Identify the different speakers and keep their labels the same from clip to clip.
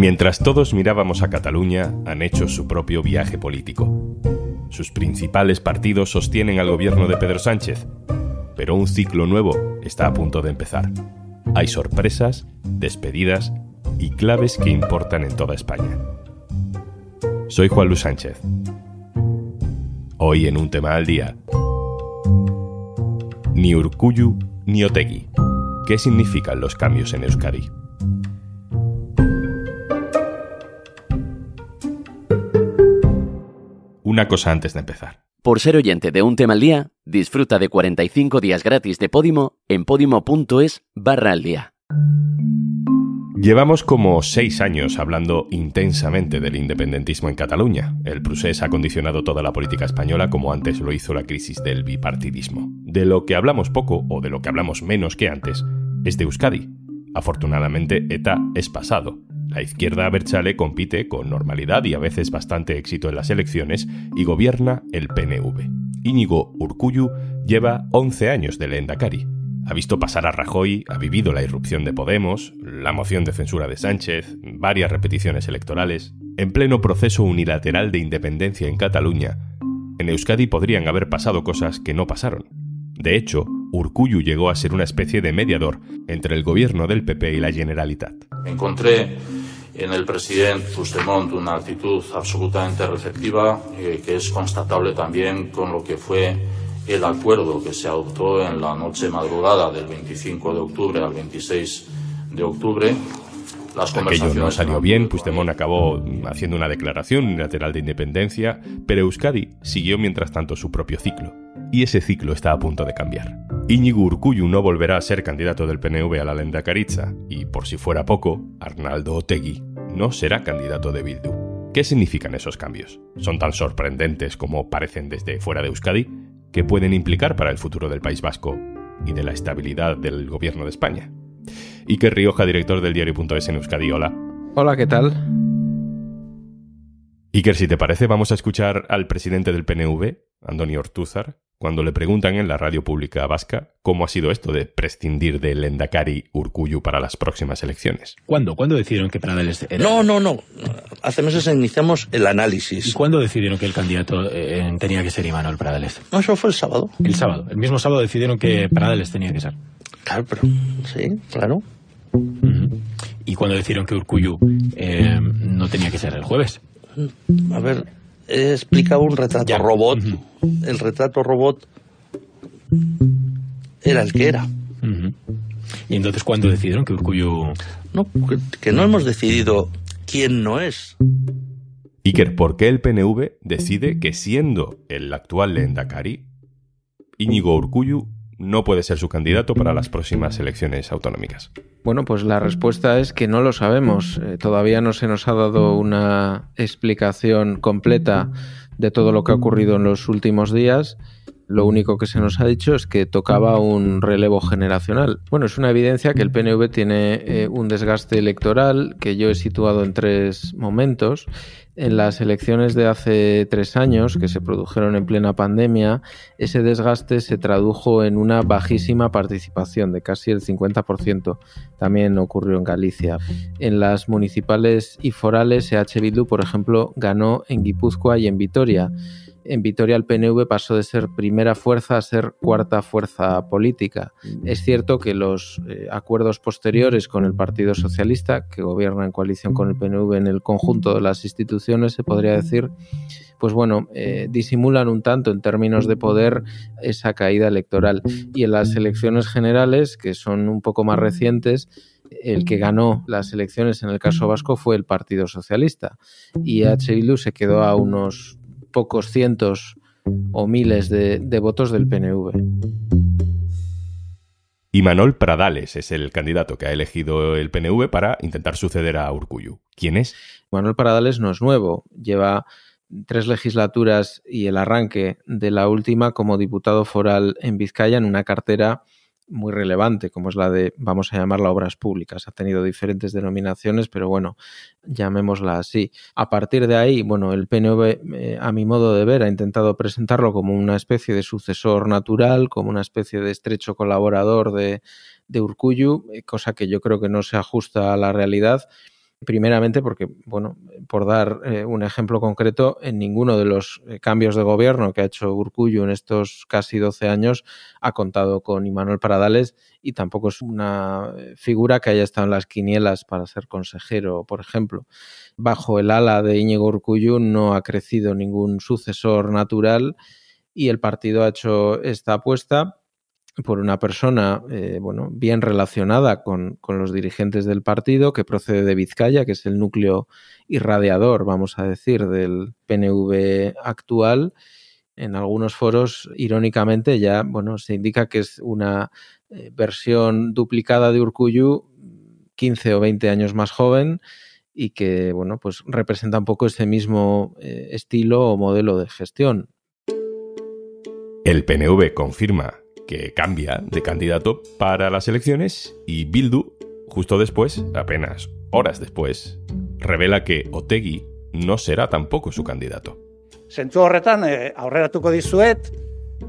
Speaker 1: Mientras todos mirábamos a Cataluña, han hecho su propio viaje político. Sus principales partidos sostienen al gobierno de Pedro Sánchez, pero un ciclo nuevo está a punto de empezar. Hay sorpresas, despedidas y claves que importan en toda España. Soy Juan Luis Sánchez. Hoy en un tema al día. Ni Urcuyu ni Otegui. ¿Qué significan los cambios en Euskadi? Una cosa antes de empezar.
Speaker 2: Por ser oyente de un tema al día, disfruta de 45 días gratis de Podimo en podimo.es barra al día.
Speaker 1: Llevamos como seis años hablando intensamente del independentismo en Cataluña. El procés ha condicionado toda la política española como antes lo hizo la crisis del bipartidismo. De lo que hablamos poco, o de lo que hablamos menos que antes, es de Euskadi. Afortunadamente, ETA es pasado. La izquierda Berchale compite con normalidad y a veces bastante éxito en las elecciones y gobierna el PNV. Íñigo Urcuyu lleva 11 años de Endacari ha visto pasar a Rajoy, ha vivido la irrupción de Podemos, la moción de censura de Sánchez, varias repeticiones electorales. En pleno proceso unilateral de independencia en Cataluña, en Euskadi podrían haber pasado cosas que no pasaron. De hecho, Urcuyu llegó a ser una especie de mediador entre el gobierno del PP y la Generalitat.
Speaker 3: Encontré en el presidente Puigdemont una actitud absolutamente receptiva eh, que es constatable también con lo que fue el acuerdo que se adoptó en la noche madrugada del 25 de octubre al 26 de octubre.
Speaker 1: Las Aquello no salió bien, Puigdemont acabó haciendo una declaración unilateral de independencia, pero Euskadi siguió mientras tanto su propio ciclo. Y ese ciclo está a punto de cambiar. Íñigo Urcuyu no volverá a ser candidato del PNV a la Lenda Caritza, y por si fuera poco, Arnaldo Otegui no será candidato de Bildu. ¿Qué significan esos cambios? ¿Son tan sorprendentes como parecen desde fuera de Euskadi? que pueden implicar para el futuro del País Vasco y de la estabilidad del gobierno de España. Iker Rioja, director del diario.es en Euskadi, hola.
Speaker 4: Hola, ¿qué tal?
Speaker 1: Iker, si te parece, vamos a escuchar al presidente del PNV, Andoni Ortúzar, cuando le preguntan en la radio pública vasca cómo ha sido esto de prescindir del Endacari Urcuyu para las próximas elecciones.
Speaker 5: ¿Cuándo? ¿Cuándo decidieron que Pradales era?
Speaker 6: No, no, no. Hace meses iniciamos el análisis.
Speaker 5: ¿Y cuándo decidieron que el candidato eh, tenía que ser Imanol Pradales?
Speaker 6: No, eso fue el sábado.
Speaker 5: El sábado. El mismo sábado decidieron que Pradales tenía que ser.
Speaker 6: Claro, pero sí, claro.
Speaker 5: ¿Y cuándo decidieron que Urcuyu eh, no tenía que ser el jueves?
Speaker 6: A ver, he explicado un retrato robot. El retrato robot era el que era.
Speaker 5: ¿Y entonces cuándo decidieron que Urcuyo...?
Speaker 6: No, que, no hemos decidido quién no es.
Speaker 1: Iker, ¿por qué el PNV decide que siendo el actual Lendakari, Íñigo Urcuyu no puede ser su candidato para las próximas elecciones autonómicas?
Speaker 4: Bueno, pues la respuesta es que no lo sabemos. Eh, todavía no se nos ha dado una explicación completa de todo lo que ha ocurrido en los últimos días. Lo único que se nos ha dicho es que tocaba un relevo generacional. Bueno, es una evidencia que el PNV tiene eh, un desgaste electoral que yo he situado en tres momentos en las elecciones de hace tres años, que se produjeron en plena pandemia, ese desgaste se tradujo en una bajísima participación de casi el 50%. También ocurrió en Galicia. En las municipales y forales, EH Bildu, por ejemplo, ganó en Guipúzcoa y en Vitoria en Vitoria el PNV pasó de ser primera fuerza a ser cuarta fuerza política. Es cierto que los eh, acuerdos posteriores con el Partido Socialista, que gobierna en coalición con el PNV en el conjunto de las instituciones, se podría decir, pues bueno, eh, disimulan un tanto en términos de poder esa caída electoral. Y en las elecciones generales, que son un poco más recientes, el que ganó las elecciones en el caso vasco fue el Partido Socialista y H. Se quedó a unos pocos cientos o miles de, votos del PNV.
Speaker 1: Y Manuel Pradales es el candidato que ha elegido el PNV para intentar suceder a Urcuyu. ¿Quién es?
Speaker 4: Manuel Pradales no es nuevo, lleva tres legislaturas y el arranque de la última como diputado foral en Vizcaya en una cartera muy relevante, como es la de, vamos a llamarla obras públicas. Ha tenido diferentes denominaciones, pero bueno, llamémosla así. A partir de ahí, bueno, el PNV, eh, a mi modo de ver, ha intentado presentarlo como una especie de sucesor natural, como una especie de estrecho colaborador de, de Urcuyu, eh, cosa que yo creo que no se ajusta a la realidad Primeramente porque, bueno, por dar eh, un ejemplo concreto, en ninguno de los eh, cambios de gobierno que ha hecho Urcullu en estos casi 12 años ha contado con Imanuel Paradales y tampoco es una eh, figura que haya estado en las quinielas para ser consejero, por ejemplo. Bajo el ala de Íñigo Urcullu no ha crecido ningún sucesor natural y el partido ha hecho esta apuesta por una persona eh, bueno, bien relacionada con, los dirigentes del partido, que procede de Vizcaya, que es el núcleo irradiador, vamos a decir, del PNV actual. En algunos foros, irónicamente, ya bueno, se indica que es una eh, versión duplicada de Urcuyu, 15 o 20 años más joven, y que bueno, pues representa un poco ese mismo eh, estilo o modelo de gestión.
Speaker 1: El PNV confirma que cambia de candidato para las elecciones y Bildu, justo después, apenas horas después, revela que Otegi no será tampoco su candidato.
Speaker 7: Zentzu horretan, e, aurreratuko dizuet,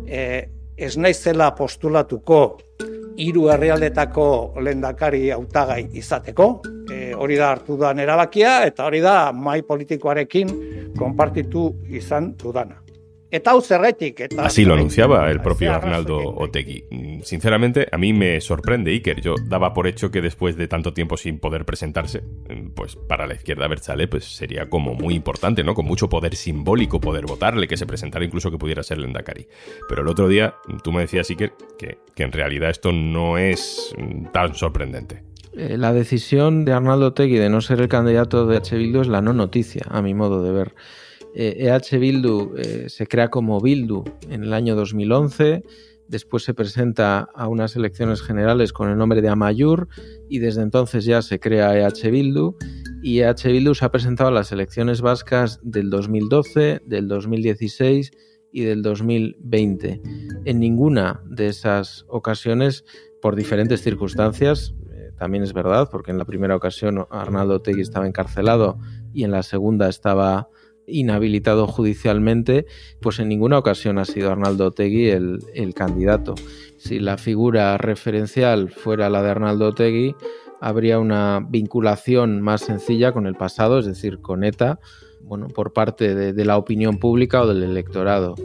Speaker 7: e, ez naizela postulatuko hiru herrialdetako lendakari hautagai izateko, e, hori da hartu da erabakia eta hori da mai politikoarekin konpartitu izan dudana.
Speaker 1: Así lo anunciaba el propio Arnaldo Otegui. Sinceramente, a mí me sorprende Iker. Yo daba por hecho que después de tanto tiempo sin poder presentarse, pues para la izquierda Berchale, pues sería como muy importante, ¿no? Con mucho poder simbólico poder votarle, que se presentara incluso que pudiera ser Lendakari. Pero el otro día tú me decías, Iker, que, que en realidad esto no es tan sorprendente.
Speaker 4: Eh, la decisión de Arnaldo Otegui de no ser el candidato de H. Bildu es la no noticia, a mi modo de ver. EH Bildu eh, se crea como Bildu en el año 2011, después se presenta a unas elecciones generales con el nombre de Amayur y desde entonces ya se crea EH Bildu y EH Bildu se ha presentado a las elecciones vascas del 2012, del 2016 y del 2020. En ninguna de esas ocasiones, por diferentes circunstancias, eh, también es verdad, porque en la primera ocasión Arnaldo Tegui estaba encarcelado y en la segunda estaba inhabilitado judicialmente, pues en ninguna ocasión ha sido Arnaldo Otegui el, el candidato. Si la figura referencial fuera la de Arnaldo Otegui, habría una vinculación más sencilla con el pasado, es decir, con ETA, bueno, por parte de, la opinión pública o del electorado.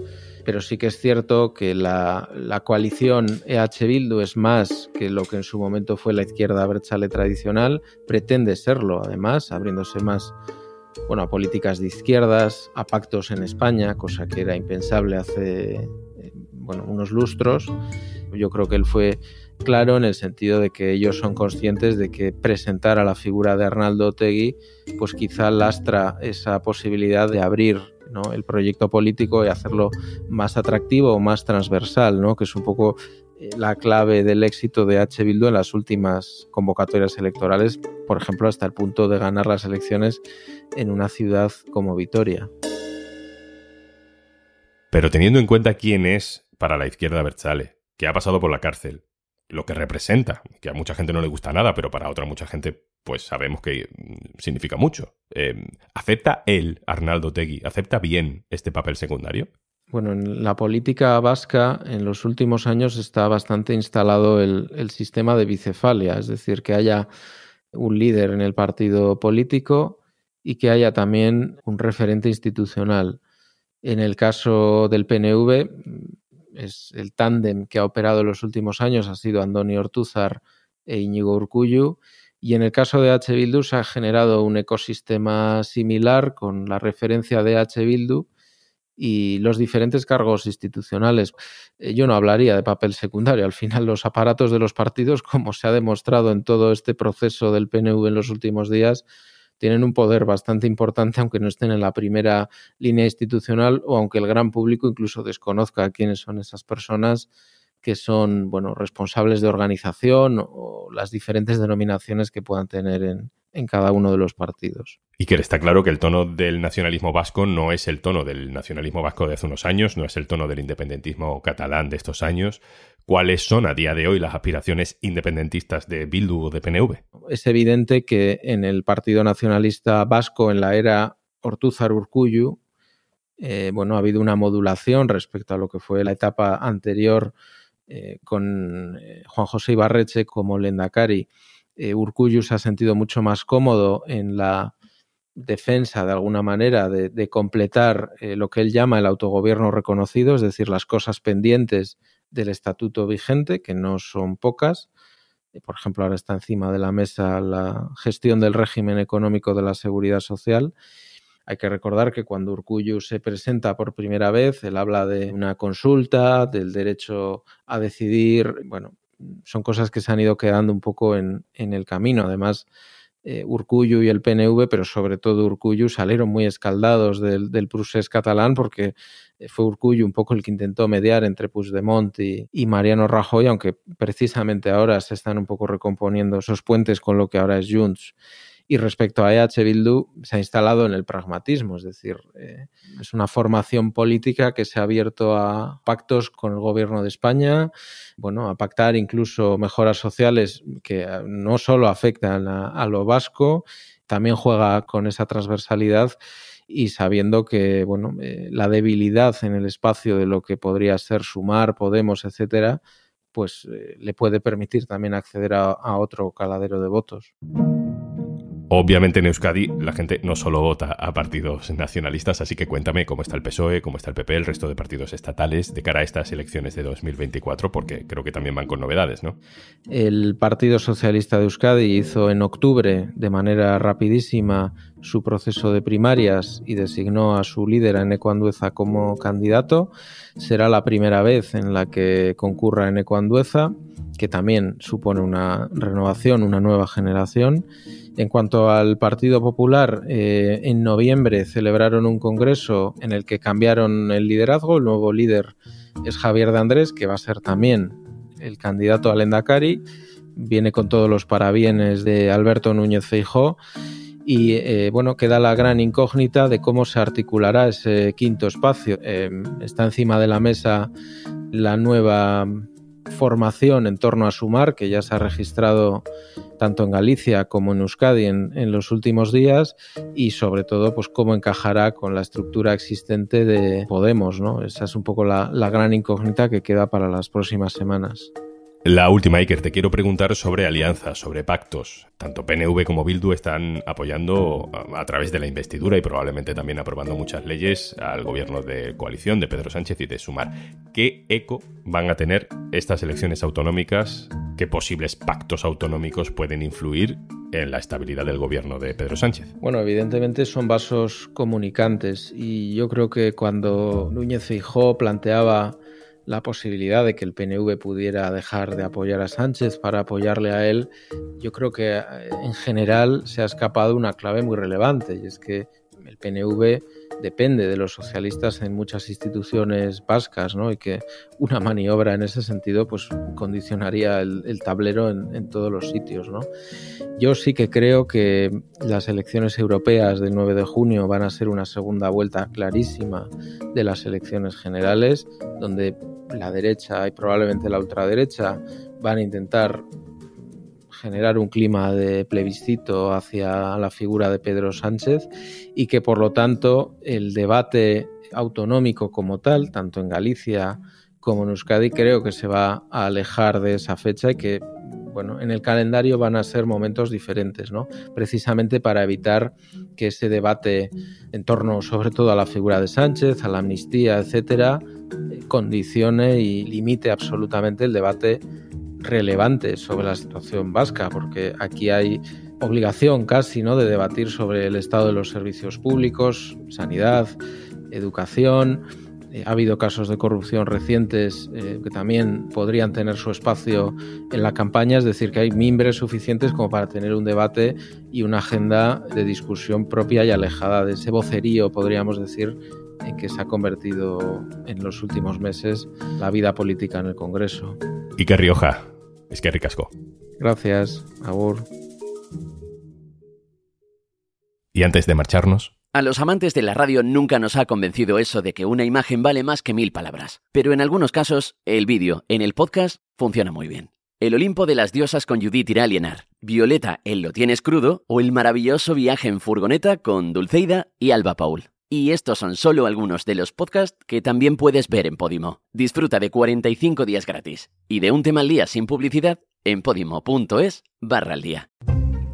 Speaker 4: Pero sí que es cierto que la, la, coalición EH Bildu es más que lo que en su momento fue la izquierda Berchale tradicional, pretende serlo, además, abriéndose más bueno, a políticas de izquierdas, a pactos en España, cosa que era impensable hace eh, bueno, unos lustros. Yo creo que él fue claro en el sentido de que ellos son conscientes de que presentar a la figura de Arnaldo Otegui, pues quizá lastra esa posibilidad de abrir el proyecto político y hacerlo más atractivo o más transversal, ¿no? que es un poco eh, la clave del éxito de H. Bildu en las últimas convocatorias electorales, por ejemplo, hasta el punto de ganar las elecciones en una ciudad como Vitoria.
Speaker 1: Pero teniendo en cuenta quién es para la izquierda Berchale, que ha pasado por la cárcel, lo que representa, que a mucha gente no le gusta nada, pero para otra mucha gente, pues sabemos que significa mucho. Eh, ¿Acepta él, Arnaldo Tegui, acepta bien este papel secundario?
Speaker 4: Bueno, en la política vasca en los últimos años está bastante instalado el, sistema de bicefalia, es decir, que haya un líder en el partido político y que haya también un referente institucional. En el caso del PNV, es el tándem que ha operado en los últimos años ha sido Andoni Ortúzar e Íñigo Urcullu. Y en el caso de H. Bildu se ha generado un ecosistema similar con la referencia de H. Bildu y los diferentes cargos institucionales. Eh, yo no hablaría de papel secundario. Al final, los aparatos de los partidos, como se ha demostrado en todo este proceso del PNV en los últimos días, tienen un poder bastante importante, aunque no estén en la primera línea institucional o aunque el gran público incluso desconozca quiénes son esas personas que son bueno, responsables de organización o las diferentes denominaciones que puedan tener en, en cada uno de los partidos.
Speaker 1: Y que está claro que el tono del nacionalismo vasco no es el tono del nacionalismo vasco de hace unos años, no es el tono del independentismo catalán de estos años. ¿Cuáles son a día de hoy las aspiraciones independentistas de Bildu o de PNV?
Speaker 4: Es evidente que en el Partido Nacionalista Vasco, en la era Ortúzar Urcuyu, eh, bueno, ha habido una modulación respecto a lo que fue la etapa anterior eh, con eh, Juan José Ibarreche como Lendakari eh, Urcullu se ha sentido mucho más cómodo en la defensa, de alguna manera, de, completar eh, lo que él llama el autogobierno reconocido, es decir, las cosas pendientes del estatuto vigente, que no son pocas. Por ejemplo, ahora está encima de la mesa la gestión del régimen económico de la seguridad social. Hay que recordar que cuando Urcullu se presenta por primera vez, él habla de una consulta, del derecho a decidir. Bueno, son cosas que se han ido quedando un poco en, en el camino. Además, eh, y el PNV, pero sobre todo Urcullu, salieron muy escaldados del, del procés catalán porque eh, fue Urcullu un poco el que intentó mediar entre Puigdemont y, y, Mariano Rajoy, aunque precisamente ahora se están un poco recomponiendo esos puentes con lo que ahora es Junts. Y respecto a EH Bildu, se ha instalado en el pragmatismo, es decir, eh, es una formación política que se ha abierto a pactos con el gobierno de España, bueno, a pactar incluso mejoras sociales que no solo afectan a, lo vasco, también juega con esa transversalidad y sabiendo que bueno, eh, la debilidad en el espacio de lo que podría ser Sumar, Podemos, etcétera, pues eh, le puede permitir también acceder a otro caladero de votos.
Speaker 1: Obviamente en Euskadi la gente no solo vota a partidos nacionalistas, así que cuéntame cómo está el PSOE, cómo está el PP, el resto de partidos estatales de cara a estas elecciones de 2024, porque creo que también van con novedades, ¿no?
Speaker 4: El Partido Socialista de Euskadi hizo en octubre de manera rapidísima su proceso de primarias y designó a su líder, Eneco Andueza, como candidato. Será la primera vez en la que concurra Eneco Andueza, que también supone una renovación, una nueva generación en cuanto al Partido Popular, eh, en noviembre celebraron un congreso en el que cambiaron el liderazgo. El nuevo líder es Javier de Andrés, que va a ser también el candidato al Endacari. Viene con todos los parabienes de Alberto Núñez Feijó. Y eh, bueno, queda la gran incógnita de cómo se articulará ese quinto espacio. Eh, está encima de la mesa la nueva formación en torno a Sumar, que ya se ha registrado tanto en Galicia como en Euskadi en, los últimos días, y sobre todo, pues cómo encajará con la estructura existente de Podemos, ¿no? Esa es un poco la gran incógnita que queda para las próximas semanas.
Speaker 1: La última, Iker, te quiero preguntar sobre alianzas, sobre pactos. Tanto PNV como Bildu están apoyando a, través de la investidura y probablemente también aprobando muchas leyes al gobierno de coalición de Pedro Sánchez y de Sumar. ¿Qué eco van a tener estas elecciones autonómicas? ¿Qué posibles pactos autonómicos pueden influir en la estabilidad del gobierno de Pedro Sánchez?
Speaker 4: Bueno, evidentemente son vasos comunicantes y yo creo que cuando Núñez Fijó planteaba la posibilidad de que el PNV pudiera dejar de apoyar a Sánchez para apoyarle a él, yo creo que eh, en general se ha escapado una clave muy relevante y es que el PNV depende de los socialistas en muchas instituciones vascas, ¿no? Y que una maniobra en ese sentido, pues condicionaría el, tablero en, en, todos los sitios, ¿no? Yo sí que creo que las elecciones europeas del 9 de junio van a ser una segunda vuelta clarísima de las elecciones generales, donde la derecha y probablemente la ultraderecha van a intentar generar un clima de plebiscito hacia la figura de Pedro Sánchez y que por lo tanto el debate autonómico como tal, tanto en Galicia como en Euskadi, creo que se va a alejar de esa fecha y que bueno, en el calendario van a ser momentos diferentes, ¿no? Precisamente para evitar que ese debate en torno sobre todo a la figura de Sánchez, a la amnistía, etcétera, condicione y limite absolutamente el debate relevante sobre la situación vasca, porque aquí hay obligación casi ¿no? de debatir sobre el estado de los servicios públicos, sanidad, educación. Eh, ha habido casos de corrupción recientes eh, que también podrían tener su espacio en la campaña, es decir, que hay mimbres suficientes como para tener un debate y una agenda de discusión propia y alejada de ese vocerío, podríamos decir, en que se ha convertido en los últimos meses la vida política en el Congreso.
Speaker 1: Y que Rioja, es que ricasco.
Speaker 4: Gracias, Agur.
Speaker 1: Y antes de marcharnos,
Speaker 2: a los amantes de la radio nunca nos ha convencido eso de que una imagen vale más que mil palabras. Pero en algunos casos, el vídeo en el podcast funciona muy bien. El Olimpo de las Diosas con Judith irá alienar. Violeta, el Lo Tienes Crudo. O el maravilloso viaje en furgoneta con Dulceida y Alba Paul. Y estos son solo algunos de los podcasts que también puedes ver en Podimo. Disfruta de 45 días gratis y de un tema al día sin publicidad en podimo.es barra al día.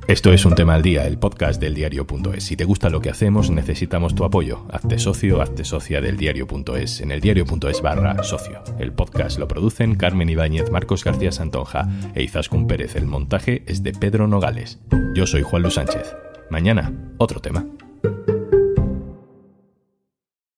Speaker 1: Esto es Un Tema al Día, el podcast del diario.es. Si te gusta lo que hacemos, necesitamos tu apoyo. Hazte socio, hazte socia del diario.es en el diario.es barra socio. El podcast lo producen Carmen Ibáñez, Marcos García Santonja e Izaskun Pérez. El montaje es de Pedro Nogales. Yo soy Juan Luis Sánchez. Mañana, otro tema.